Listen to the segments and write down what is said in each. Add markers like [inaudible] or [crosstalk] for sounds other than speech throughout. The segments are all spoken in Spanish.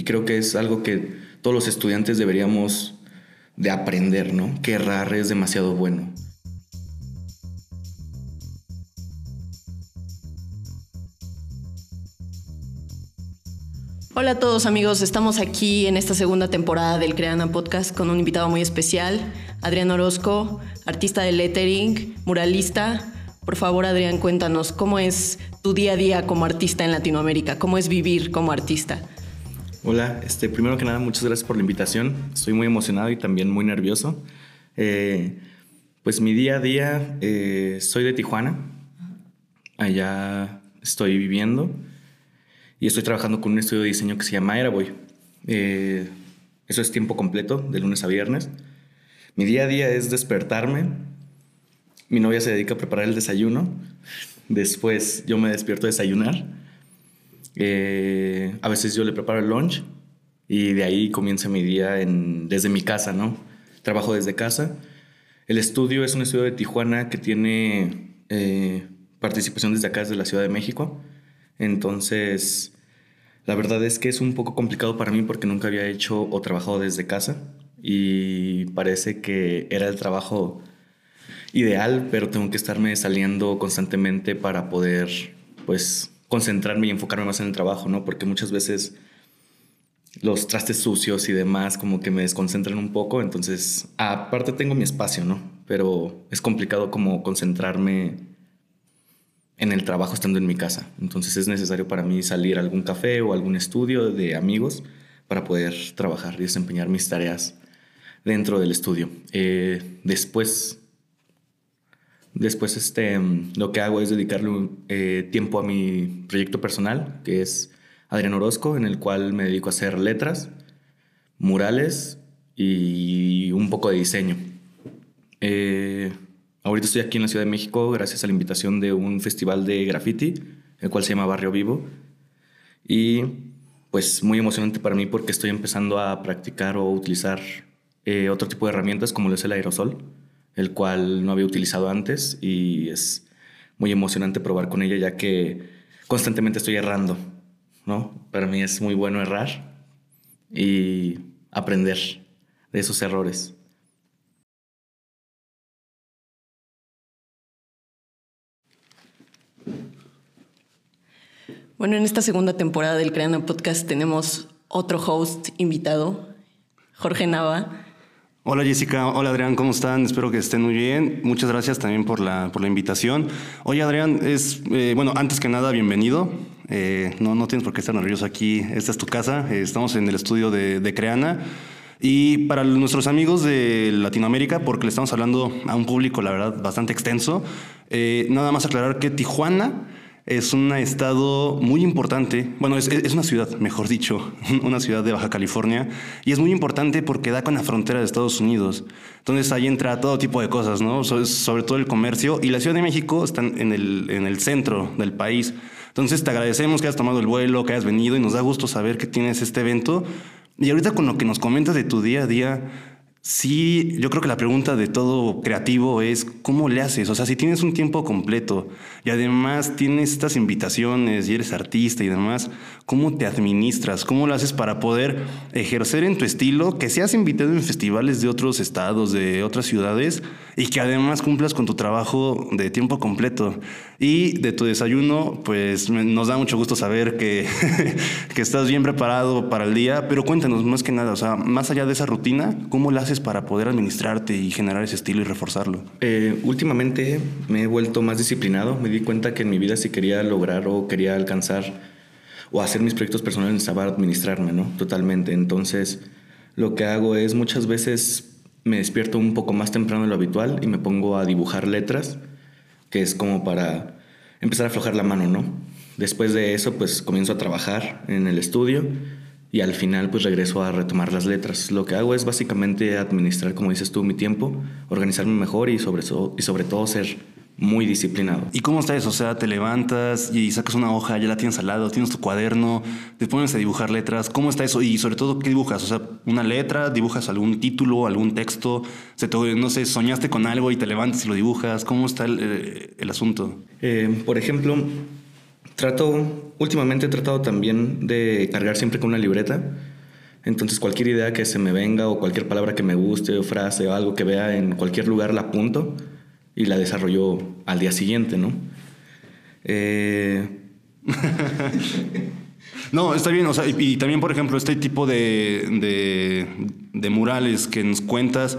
Y creo que es algo que todos los estudiantes deberíamos de aprender, ¿no? Que errar es demasiado bueno. Hola a todos amigos, estamos aquí en esta segunda temporada del Creana Podcast con un invitado muy especial, Adrián Orozco, artista de lettering, muralista. Por favor, Adrián, cuéntanos cómo es tu día a día como artista en Latinoamérica, cómo es vivir como artista. Hola, este, primero que nada, muchas gracias por la invitación. Estoy muy emocionado y también muy nervioso. Eh, pues mi día a día, eh, soy de Tijuana, allá estoy viviendo y estoy trabajando con un estudio de diseño que se llama Airaboy. Eh, eso es tiempo completo, de lunes a viernes. Mi día a día es despertarme. Mi novia se dedica a preparar el desayuno. Después yo me despierto a desayunar. Eh, a veces yo le preparo el lunch y de ahí comienza mi día en, desde mi casa, ¿no? Trabajo desde casa. El estudio es un estudio de Tijuana que tiene eh, participación desde acá, desde la Ciudad de México. Entonces, la verdad es que es un poco complicado para mí porque nunca había hecho o trabajado desde casa y parece que era el trabajo ideal, pero tengo que estarme saliendo constantemente para poder, pues, concentrarme y enfocarme más en el trabajo, ¿no? Porque muchas veces los trastes sucios y demás como que me desconcentran un poco, entonces, aparte tengo mi espacio, ¿no? Pero es complicado como concentrarme en el trabajo estando en mi casa. Entonces es necesario para mí salir a algún café o algún estudio de amigos para poder trabajar y desempeñar mis tareas dentro del estudio. Eh, después, después este, lo que hago es dedicarle eh, tiempo a mi proyecto personal, que es Adrián Orozco, en el cual me dedico a hacer letras, murales y un poco de diseño. Eh, Ahorita estoy aquí en la Ciudad de México gracias a la invitación de un festival de graffiti, el cual se llama Barrio Vivo. Y pues muy emocionante para mí porque estoy empezando a practicar o utilizar eh, otro tipo de herramientas como lo es el aerosol, el cual no había utilizado antes y es muy emocionante probar con ella ya que constantemente estoy errando, ¿no? Para mí es muy bueno errar y aprender de esos errores. Bueno, en esta segunda temporada del Creando Podcast tenemos otro host invitado, Jorge Nava. Hola Jessica, hola Adrián, ¿cómo están? Espero que estén muy bien. Muchas gracias también por la, por la invitación. Oye Adrián, es, eh, bueno, antes que nada, bienvenido. Eh, no, no tienes por qué estar nervioso aquí, esta es tu casa, eh, estamos en el estudio de, de Creana. Y para nuestros amigos de Latinoamérica, porque le estamos hablando a un público, la verdad, bastante extenso, nada más aclarar que Tijuana es un estado muy importante, bueno, es, una ciudad, mejor dicho, [laughs] una ciudad de Baja California, y es muy importante porque da con la frontera de Estados Unidos. Entonces ahí entra todo tipo de cosas, ¿no? sobre todo el comercio, y la Ciudad de México está en el, en el centro del país. Entonces te agradecemos que hayas tomado el vuelo, que hayas venido, y nos da gusto saber que tienes este evento. Y ahorita con lo que nos comentas de tu día a día, Sí, yo creo que la pregunta de todo creativo es cómo le haces. O sea, si tienes un tiempo completo y además tienes estas invitaciones y eres artista y demás, ¿cómo te administras? ¿Cómo lo haces para poder ejercer en tu estilo, que seas invitado en festivales de otros estados, de otras ciudades y que además cumplas con tu trabajo de tiempo completo? Y de tu desayuno, pues nos da mucho gusto saber que, [laughs] que estás bien preparado para el día, pero cuéntanos más que nada, o sea, más allá de esa rutina, ¿cómo la haces para poder administrarte y generar ese estilo y reforzarlo? Eh, últimamente me he vuelto más disciplinado, me di cuenta que en mi vida si quería lograr o quería alcanzar o hacer mis proyectos personales necesitaba administrarme, ¿no? Totalmente. Entonces, lo que hago es muchas veces me despierto un poco más temprano de lo habitual y me pongo a dibujar letras que es como para empezar a aflojar la mano, ¿no? Después de eso, pues comienzo a trabajar en el estudio y al final pues regreso a retomar las letras. Lo que hago es básicamente administrar, como dices tú, mi tiempo, organizarme mejor y sobre, y sobre todo ser muy disciplinado. ¿Y cómo está eso? O sea, te levantas y sacas una hoja, ya la tienes al lado, tienes tu cuaderno, te pones a dibujar letras. ¿Cómo está eso? Y sobre todo, ¿qué dibujas? O sea, una letra, dibujas algún título, algún texto, se no sé, soñaste con algo y te levantas y lo dibujas. ¿Cómo está el, eh, asunto? Eh, por ejemplo, trato, últimamente he tratado también de cargar siempre con una libreta Entonces cualquier idea que se me venga o cualquier palabra que me guste o frase o algo que vea en cualquier lugar la apunto y la desarrollo al día siguiente, ¿no? Eh, [laughs] no, está bien, o sea, y, también, por ejemplo, este tipo de, de, murales que nos cuentas,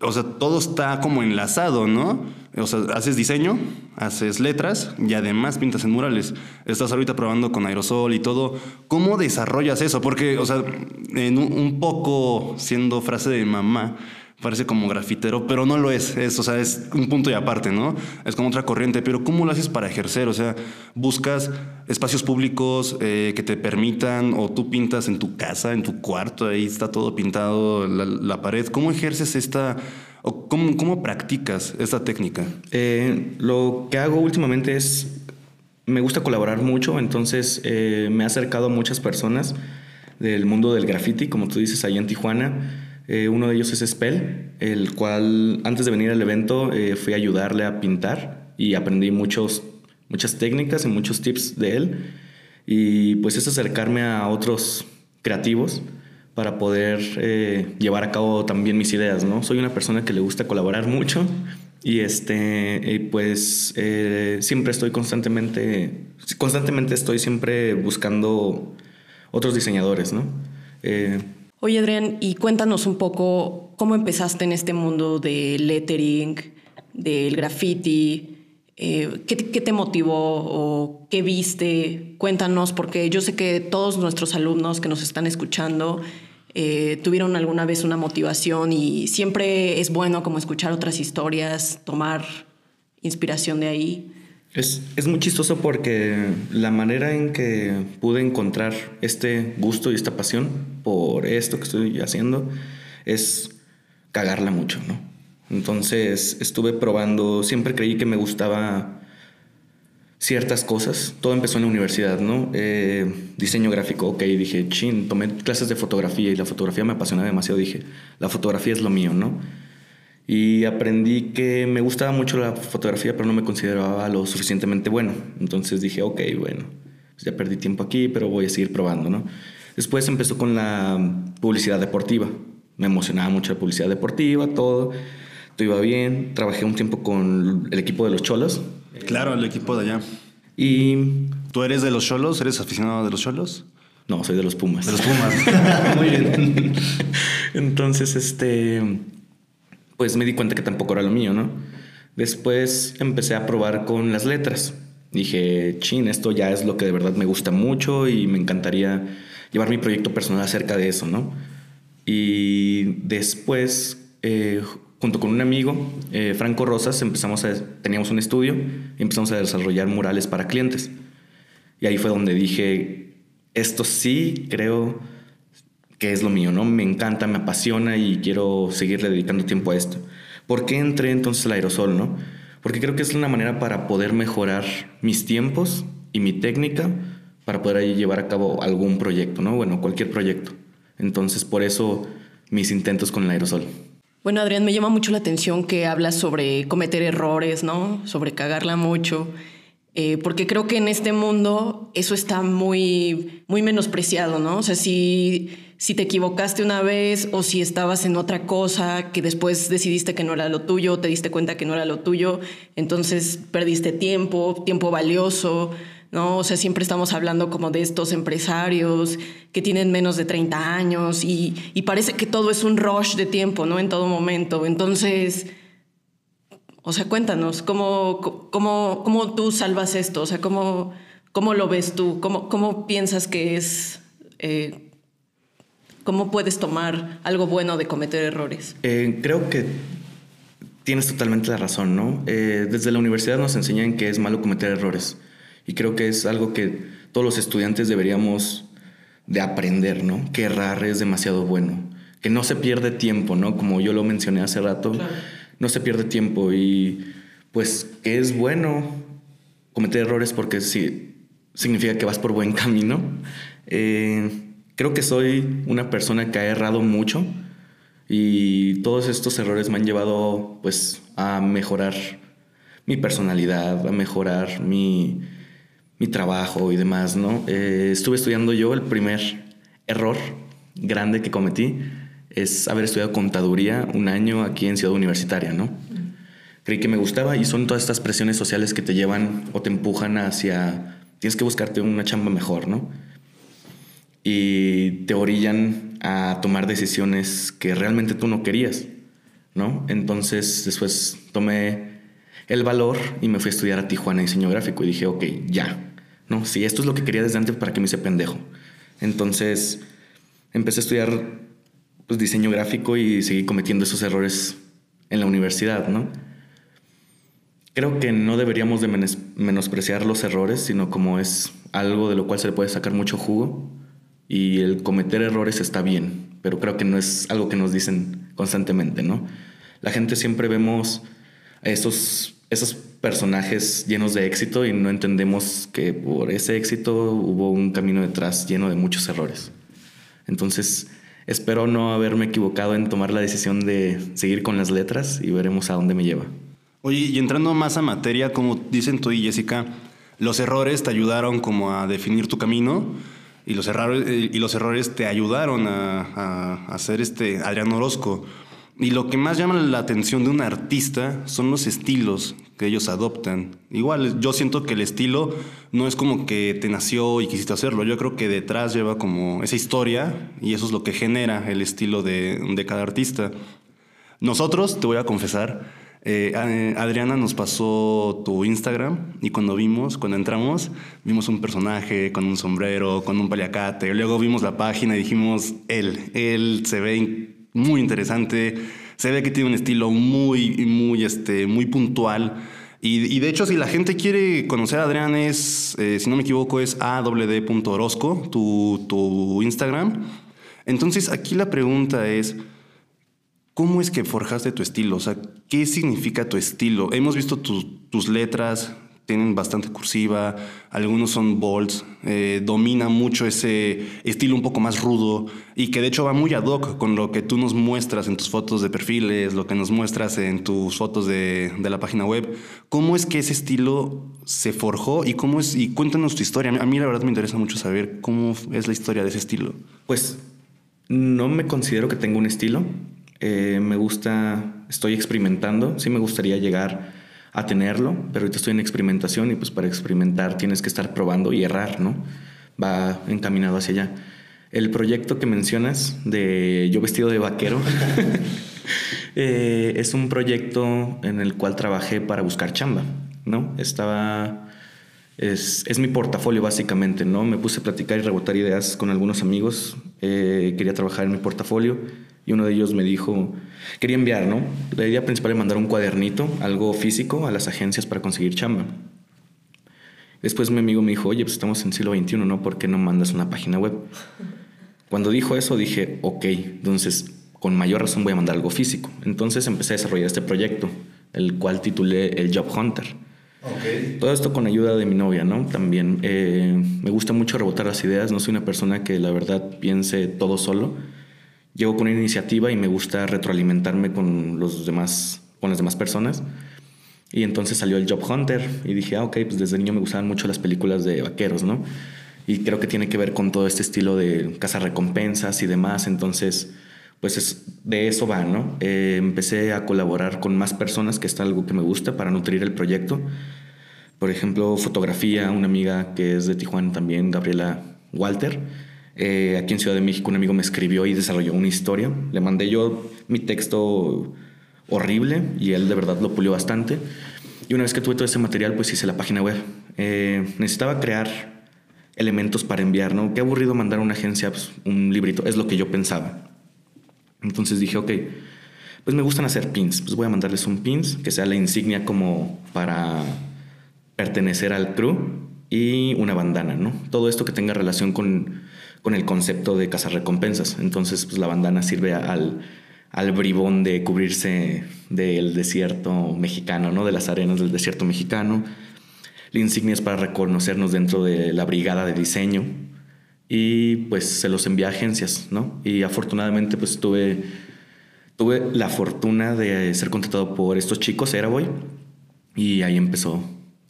o sea, todo está como enlazado, ¿no? O sea, haces diseño, haces letras y además pintas en murales. Estás ahorita probando con aerosol y todo. ¿Cómo desarrollas eso? Porque, o sea, un poco siendo frase de mamá, parece como grafitero, pero no lo es. es. O sea, es un punto y aparte, ¿no? Es como otra corriente. Pero ¿cómo lo haces para ejercer? O sea, buscas espacios públicos eh, que te permitan, o tú pintas en tu casa, en tu cuarto, ahí está todo pintado, la, pared. ¿Cómo ejerces esta, o cómo, cómo practicas esta técnica? Eh, lo que hago últimamente es, me gusta colaborar mucho, entonces eh, me he acercado a muchas personas del mundo del graffiti, como tú dices, allá en Tijuana eh, uno de ellos es Spell, el cual antes de venir al evento eh, fui a ayudarle a pintar y aprendí muchos, muchas técnicas y muchos tips de él. Y pues es acercarme a otros creativos para poder eh, llevar a cabo también mis ideas, ¿no? Soy una persona que le gusta colaborar [laughs] mucho y este, pues siempre estoy constantemente, constantemente estoy siempre buscando otros diseñadores, ¿no? Oye, Adrián, y cuéntanos un poco cómo empezaste en este mundo del lettering, del graffiti. Eh, ¿qué, te motivó o qué viste? Cuéntanos, porque yo sé que todos nuestros alumnos que nos están escuchando eh, tuvieron alguna vez una motivación y siempre es bueno como escuchar otras historias, tomar inspiración de ahí. Es, es, muy chistoso porque la manera en que pude encontrar este gusto y esta pasión por esto que estoy haciendo es cagarla mucho, ¿no? Entonces estuve probando, siempre creí que me gustaba ciertas cosas. Todo empezó en la universidad, ¿no? Eh, diseño gráfico, ok, dije, chin, tomé clases de fotografía y la fotografía me apasiona demasiado, dije, la fotografía es lo mío, ¿no? Y aprendí que me gustaba mucho la fotografía, pero no me consideraba lo suficientemente bueno. Entonces dije, ok, bueno, pues ya perdí tiempo aquí, pero voy a seguir probando, ¿no? Después empezó con la publicidad deportiva. Me emocionaba mucho la publicidad deportiva, todo. Todo iba bien. Trabajé un tiempo con el equipo de los Cholos. Claro, el equipo de allá. Y... ¿Tú eres de los Cholos? ¿Eres aficionado de los Cholos? No, soy de los Pumas. De los Pumas. [laughs] Muy bien. Entonces, este pues me di cuenta que tampoco era lo mío, ¿no? Después empecé a probar con las letras. Dije, chin, esto ya es lo que de verdad me gusta mucho y me encantaría llevar mi proyecto personal acerca de eso, ¿no? Y después, eh, junto con un amigo, eh, Franco Rosas, empezamos a, teníamos un estudio y empezamos a desarrollar murales para clientes. Y ahí fue donde dije, esto sí creo que es lo mío, ¿no? Me encanta, me apasiona y quiero seguirle dedicando tiempo a esto. ¿Por qué entré entonces al aerosol, no? Porque creo que es una manera para poder mejorar mis tiempos y mi técnica para poder ahí llevar a cabo algún proyecto, ¿no? Bueno, cualquier proyecto. Entonces, por eso mis intentos con el aerosol. Bueno, Adrián, me llama mucho la atención que hablas sobre cometer errores, ¿no? Sobre cagarla mucho. Eh, porque creo que en este mundo eso está muy, muy menospreciado, ¿no? O sea, si, si te equivocaste una vez o si estabas en otra cosa que después decidiste que no era lo tuyo, te diste cuenta que no era lo tuyo, entonces perdiste tiempo, tiempo valioso, ¿no? O sea, siempre estamos hablando como de estos empresarios que tienen menos de 30 años y, y parece que todo es un rush de tiempo, ¿no? En todo momento. Entonces o sea, cuéntanos, ¿cómo, cómo, cómo tú salvas esto? O sea, ¿cómo, cómo lo ves tú? ¿Cómo, cómo piensas que es... Eh, ¿Cómo puedes tomar algo bueno de cometer errores? Eh, creo que tienes totalmente la razón, ¿no? Eh, desde la universidad nos enseñan que es malo cometer errores. Y creo que es algo que todos los estudiantes deberíamos de aprender, ¿no? Que errar es demasiado bueno. Que no se pierde tiempo, ¿no? Como yo lo mencioné hace rato. Claro no se pierde tiempo y pues que es bueno cometer errores porque sí, significa que vas por buen camino. Eh, creo que soy una persona que ha errado mucho y todos estos errores me han llevado pues a mejorar mi personalidad, a mejorar mi, mi trabajo y demás, ¿no? Eh, estuve estudiando yo el primer error grande que cometí es haber estudiado contaduría un año aquí en Ciudad Universitaria, ¿no? Creí que me gustaba y son todas estas presiones sociales que te llevan o te empujan hacia, tienes que buscarte una chamba mejor, ¿no? Y te orillan a tomar decisiones que realmente tú no querías, ¿no? Entonces después tomé el valor y me fui a estudiar a Tijuana diseño gráfico y dije, ok, ya, ¿no? Si esto es lo que quería desde antes, ¿para qué me hice pendejo? Entonces empecé a estudiar pues, diseño gráfico y seguí cometiendo esos errores en la universidad, ¿no? Creo que no deberíamos de menospreciar los errores, sino como es algo de lo cual se le puede sacar mucho jugo y el cometer errores está bien, pero creo que no es algo que nos dicen constantemente, ¿no? La gente siempre vemos esos, esos personajes llenos de éxito y no entendemos que por ese éxito hubo un camino detrás lleno de muchos errores. Entonces, espero no haberme equivocado en tomar la decisión de seguir con las letras y veremos a dónde me lleva. Oye, y entrando más a materia, como dicen tú y Jessica, los errores te ayudaron como a definir tu camino y los errores, eh, y los errores te ayudaron a, a, ser este Adrián Orozco. Y lo que más llama la atención de un artista son los estilos que ellos adoptan. Igual, yo siento que el estilo no es como que te nació y quisiste hacerlo. Yo creo que detrás lleva como esa historia y eso es lo que genera el estilo de, de cada artista. Nosotros, te voy a confesar, eh, Adriana nos pasó tu Instagram y cuando vimos, cuando entramos, vimos un personaje con un sombrero, con un paliacate. Luego vimos la página y dijimos, él, él se ve muy interesante, se ve que tiene un estilo muy, muy, este, muy puntual. Y, de hecho, si la gente quiere conocer a Adrián, es, eh, si no me equivoco, es awd.orozco, tu, tu Instagram. Entonces, aquí la pregunta es, ¿Cómo es que forjaste tu estilo? O sea, ¿qué significa tu estilo? Hemos visto tus letras, tienen bastante cursiva, algunos son bolds, eh, domina mucho ese estilo un poco más rudo y que de hecho va muy ad hoc con lo que tú nos muestras en tus fotos de perfiles, lo que nos muestras en tus fotos de, de la página web. ¿Cómo es que ese estilo se forjó y cómo es? Y cuéntanos tu historia. A mí la verdad me interesa mucho saber cómo es la historia de ese estilo. Pues no me considero que tenga un estilo eh, me gusta, estoy experimentando, sí me gustaría llegar a tenerlo, pero ahorita estoy en experimentación y pues para experimentar tienes que estar probando y errar, ¿no? Va encaminado hacia allá. El proyecto que mencionas de yo vestido de vaquero [laughs] eh, es un proyecto en el cual trabajé para buscar chamba, ¿no? Estaba... Es, es, mi portafolio básicamente, ¿no? Me puse a platicar y rebotar ideas con algunos amigos. Eh, quería trabajar en mi portafolio y uno de ellos me dijo, quería enviar, ¿no? La idea principal es mandar un cuadernito, algo físico, a las agencias para conseguir chamba. Después mi amigo me dijo, oye, pues estamos en siglo XXI, ¿no? ¿Por qué no mandas una página web? Cuando dijo eso dije, ok, entonces con mayor razón voy a mandar algo físico. Entonces empecé a desarrollar este proyecto, el cual titulé el Job Hunter. Okay. Todo esto con ayuda de mi novia, ¿no? También eh, me gusta mucho rebotar las ideas, no soy una persona que la verdad piense todo solo llego con una iniciativa y me gusta retroalimentarme con los demás, con las demás personas. Y entonces salió el Job Hunter y dije, ah, ok, pues desde niño me gustaban mucho las películas de vaqueros, ¿no? Y creo que tiene que ver con todo este estilo de recompensas y demás. Entonces, pues es, de eso va, ¿no? Eh, empecé a colaborar con más personas, que está algo que me gusta para nutrir el proyecto. Por ejemplo, fotografía, una amiga que es de Tijuana también, Gabriela Walter eh, aquí en Ciudad de México un amigo me escribió y desarrolló una historia. Le mandé yo mi texto horrible y él de verdad lo pulió bastante. Y una vez que tuve todo ese material, pues hice la página web. Eh, necesitaba crear elementos para enviar, ¿no? Qué aburrido mandar a una agencia pues, un librito, es lo que yo pensaba. Entonces dije, ok, pues me gustan hacer pins, pues voy a mandarles un pins que sea la insignia como para pertenecer al crew y una bandana, ¿no? Todo esto que tenga relación con con el concepto de recompensas. Entonces, pues la bandana sirve al, al bribón de cubrirse del desierto mexicano, ¿no? De las arenas del desierto mexicano. La insignia es para reconocernos dentro de la brigada de diseño. Y pues se los envía a agencias, ¿no? Y afortunadamente, pues tuve, tuve la fortuna de ser contratado por estos chicos, Eraboy. Y ahí empezó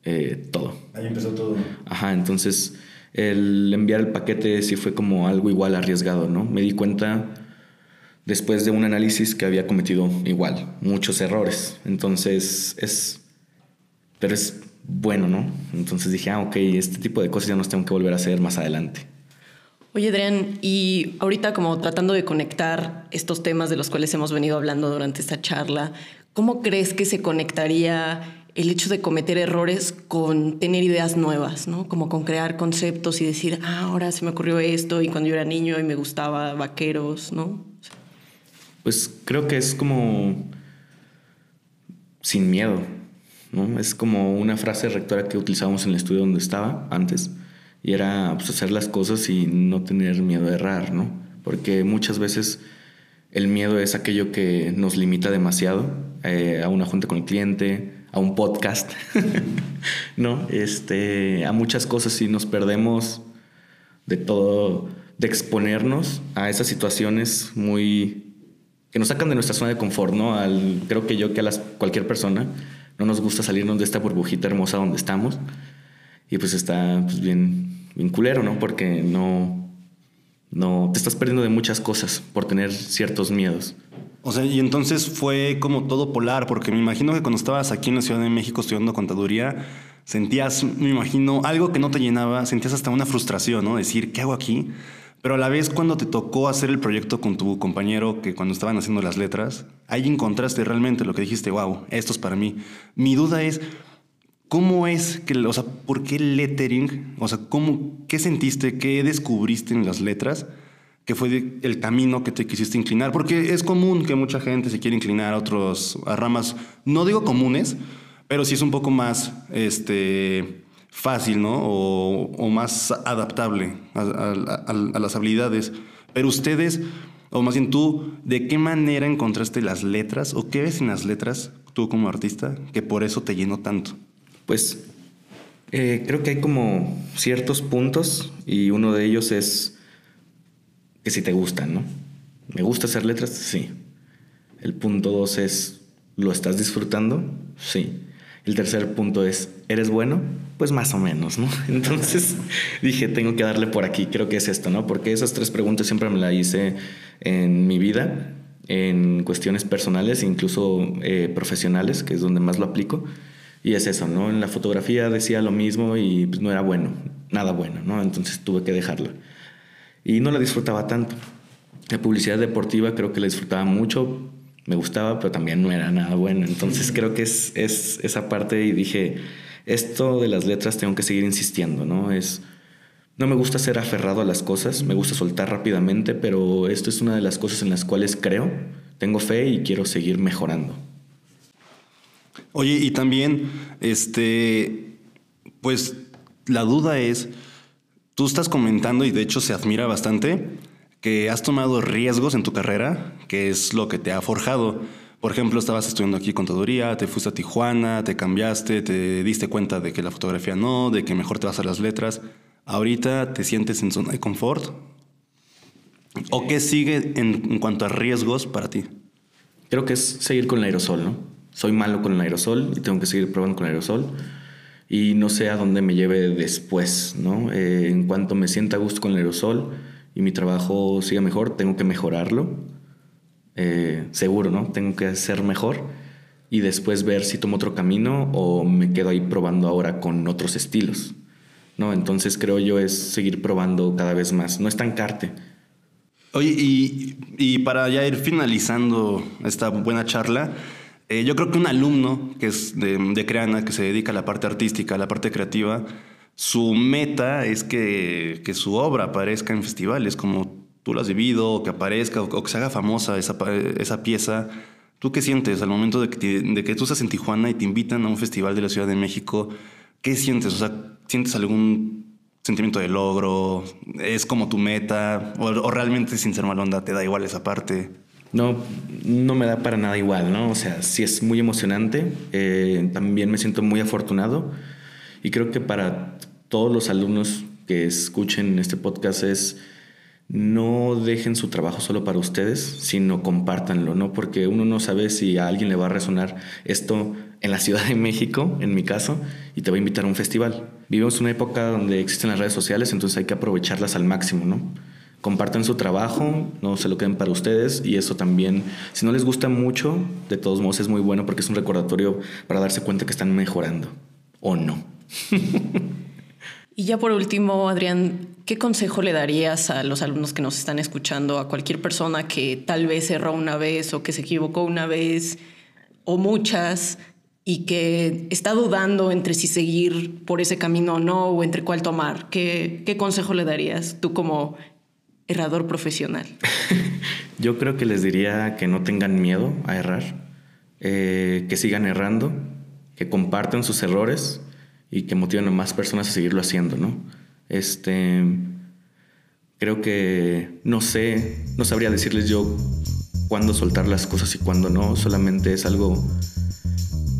eh, todo. Ahí empezó todo. Ajá, entonces el enviar el paquete sí fue como algo igual arriesgado, ¿no? Me di cuenta después de un análisis que había cometido igual, muchos errores. Entonces es, pero es bueno, ¿no? Entonces dije, ah, ok, este tipo de cosas ya no tengo que volver a hacer más adelante. Oye, Adrián, y ahorita como tratando de conectar estos temas de los cuales hemos venido hablando durante esta charla, ¿cómo crees que se conectaría el hecho de cometer errores con tener ideas nuevas, ¿no? Como con crear conceptos y decir, ah, ahora se me ocurrió esto y cuando yo era niño y me gustaba vaqueros, ¿no? Pues creo que es como sin miedo, ¿no? Es como una frase rectora que utilizábamos en el estudio donde estaba antes y era pues, hacer las cosas y no tener miedo a errar, ¿no? Porque muchas veces el miedo es aquello que nos limita demasiado eh, a una junta con el cliente, a un podcast, [laughs] ¿no? Este, a muchas cosas y nos perdemos de todo, de exponernos a esas situaciones muy que nos sacan de nuestra zona de confort, ¿no? Al, creo que yo que a las, cualquier persona no nos gusta salirnos de esta burbujita hermosa donde estamos y pues está pues, bien, bien culero, ¿no? Porque no, no, te estás perdiendo de muchas cosas por tener ciertos miedos. O sea, y entonces fue como todo polar, porque me imagino que cuando estabas aquí en la Ciudad de México estudiando contaduría, sentías, me imagino, algo que no te llenaba, sentías hasta una frustración, ¿no? Decir, ¿qué hago aquí? Pero a la vez cuando te tocó hacer el proyecto con tu compañero, que cuando estaban haciendo las letras, ahí encontraste realmente lo que dijiste, wow, esto es para mí. Mi duda es, ¿Cómo es que, o sea, por qué lettering? O sea, ¿cómo, ¿qué sentiste, qué descubriste en las letras? Que fue el camino que te quisiste inclinar? Porque es común que mucha gente se quiera inclinar a otros, a ramas, no digo comunes, pero sí es un poco más este, fácil, ¿no? O, más adaptable a, a, las habilidades. Pero ustedes, o más bien tú, ¿de qué manera encontraste las letras o qué ves en las letras tú como artista que por eso te llenó tanto? Pues eh, creo que hay como ciertos puntos y uno de ellos es que si te gustan, ¿no? ¿Me gusta hacer letras? Sí. El punto dos es, ¿lo estás disfrutando? Sí. El tercer punto es, ¿eres bueno? Pues más o menos, ¿no? [laughs] Entonces [laughs] dije, tengo que darle por aquí, creo que es esto, ¿no? Porque esas tres preguntas siempre me las hice en mi vida, en cuestiones personales, incluso eh, profesionales, que es donde más lo aplico. Y es eso, ¿no? En la fotografía decía lo mismo y pues, no era bueno, nada bueno, ¿no? Entonces tuve que dejarla. Y no la disfrutaba tanto. La publicidad deportiva creo que la disfrutaba mucho, me gustaba, pero también no era nada bueno. Entonces creo que es, es esa parte y dije, esto de las letras tengo que seguir insistiendo, ¿no? Es, no me gusta ser aferrado a las cosas, me gusta soltar rápidamente, pero esto es una de las cosas en las cuales creo, tengo fe y quiero seguir mejorando. Oye, y también, este, pues la duda es, tú estás comentando y de hecho se admira bastante que has tomado riesgos en tu carrera, que es lo que te ha forjado. Por ejemplo, estabas estudiando aquí contaduría, te fuiste a Tijuana, te cambiaste, te diste cuenta de que la fotografía no, de que mejor te vas a las letras. ¿Ahorita te sientes en zona de confort? ¿O qué sigue en, en cuanto a riesgos para ti? Creo que es seguir con el aerosol, ¿no? soy malo con el aerosol y tengo que seguir probando con el aerosol y no sé a dónde me lleve después, ¿no? Eh, en cuanto me sienta a gusto con el aerosol y mi trabajo siga mejor, tengo que mejorarlo, eh, seguro, ¿no? Tengo que hacer mejor y después ver si tomo otro camino o me quedo ahí probando ahora con otros estilos, ¿no? Entonces creo yo es seguir probando cada vez más, no estancarte. Oye, y, y para ya ir finalizando esta buena charla, eh, yo creo que un alumno que es de, Creana, que se dedica a la parte artística, a la parte creativa, su meta es que, que su obra aparezca en festivales, como tú lo has vivido, o que aparezca, o, que se haga famosa esa, esa pieza. ¿Tú qué sientes al momento de que, de que tú estás en Tijuana y te invitan a un festival de la Ciudad de México? ¿Qué sientes? O sea, ¿sientes algún sentimiento de logro? ¿Es como tu meta? ¿O, o realmente sin ser malonda te da igual esa parte? No, no me da para nada igual, ¿no? O sea, sí es muy emocionante, eh, también me siento muy afortunado y creo que para todos los alumnos que escuchen este podcast es no dejen su trabajo solo para ustedes, sino compártanlo, ¿no? Porque uno no sabe si a alguien le va a resonar esto en la Ciudad de México, en mi caso, y te va a invitar a un festival. Vivimos una época donde existen las redes sociales, entonces hay que aprovecharlas al máximo, ¿no? Compartan su trabajo, no se lo queden para ustedes y eso también, si no les gusta mucho, de todos modos es muy bueno porque es un recordatorio para darse cuenta que están mejorando o no. Y ya por último, Adrián, ¿qué consejo le darías a los alumnos que nos están escuchando, a cualquier persona que tal vez erró una vez o que se equivocó una vez o muchas y que está dudando entre si seguir por ese camino o no o entre cuál tomar? ¿Qué, qué consejo le darías tú como errador profesional? [laughs] Yo creo que les diría que no tengan miedo a errar, eh, que sigan errando, que compartan sus errores y que motiven a más personas a seguirlo haciendo, ¿no? Este, creo que no sé, no sabría decirles yo cuándo soltar las cosas y cuándo no, solamente es algo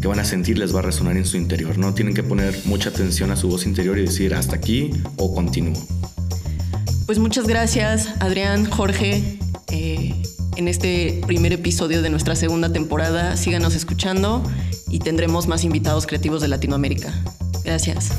que van a sentir, les va a resonar en su interior, ¿no? Tienen que poner mucha atención a su voz interior y decir hasta aquí o continúo. Pues muchas gracias, Adrián, Jorge. Eh, en este primer episodio de nuestra segunda temporada, síganos escuchando y tendremos más invitados creativos de Latinoamérica. Gracias.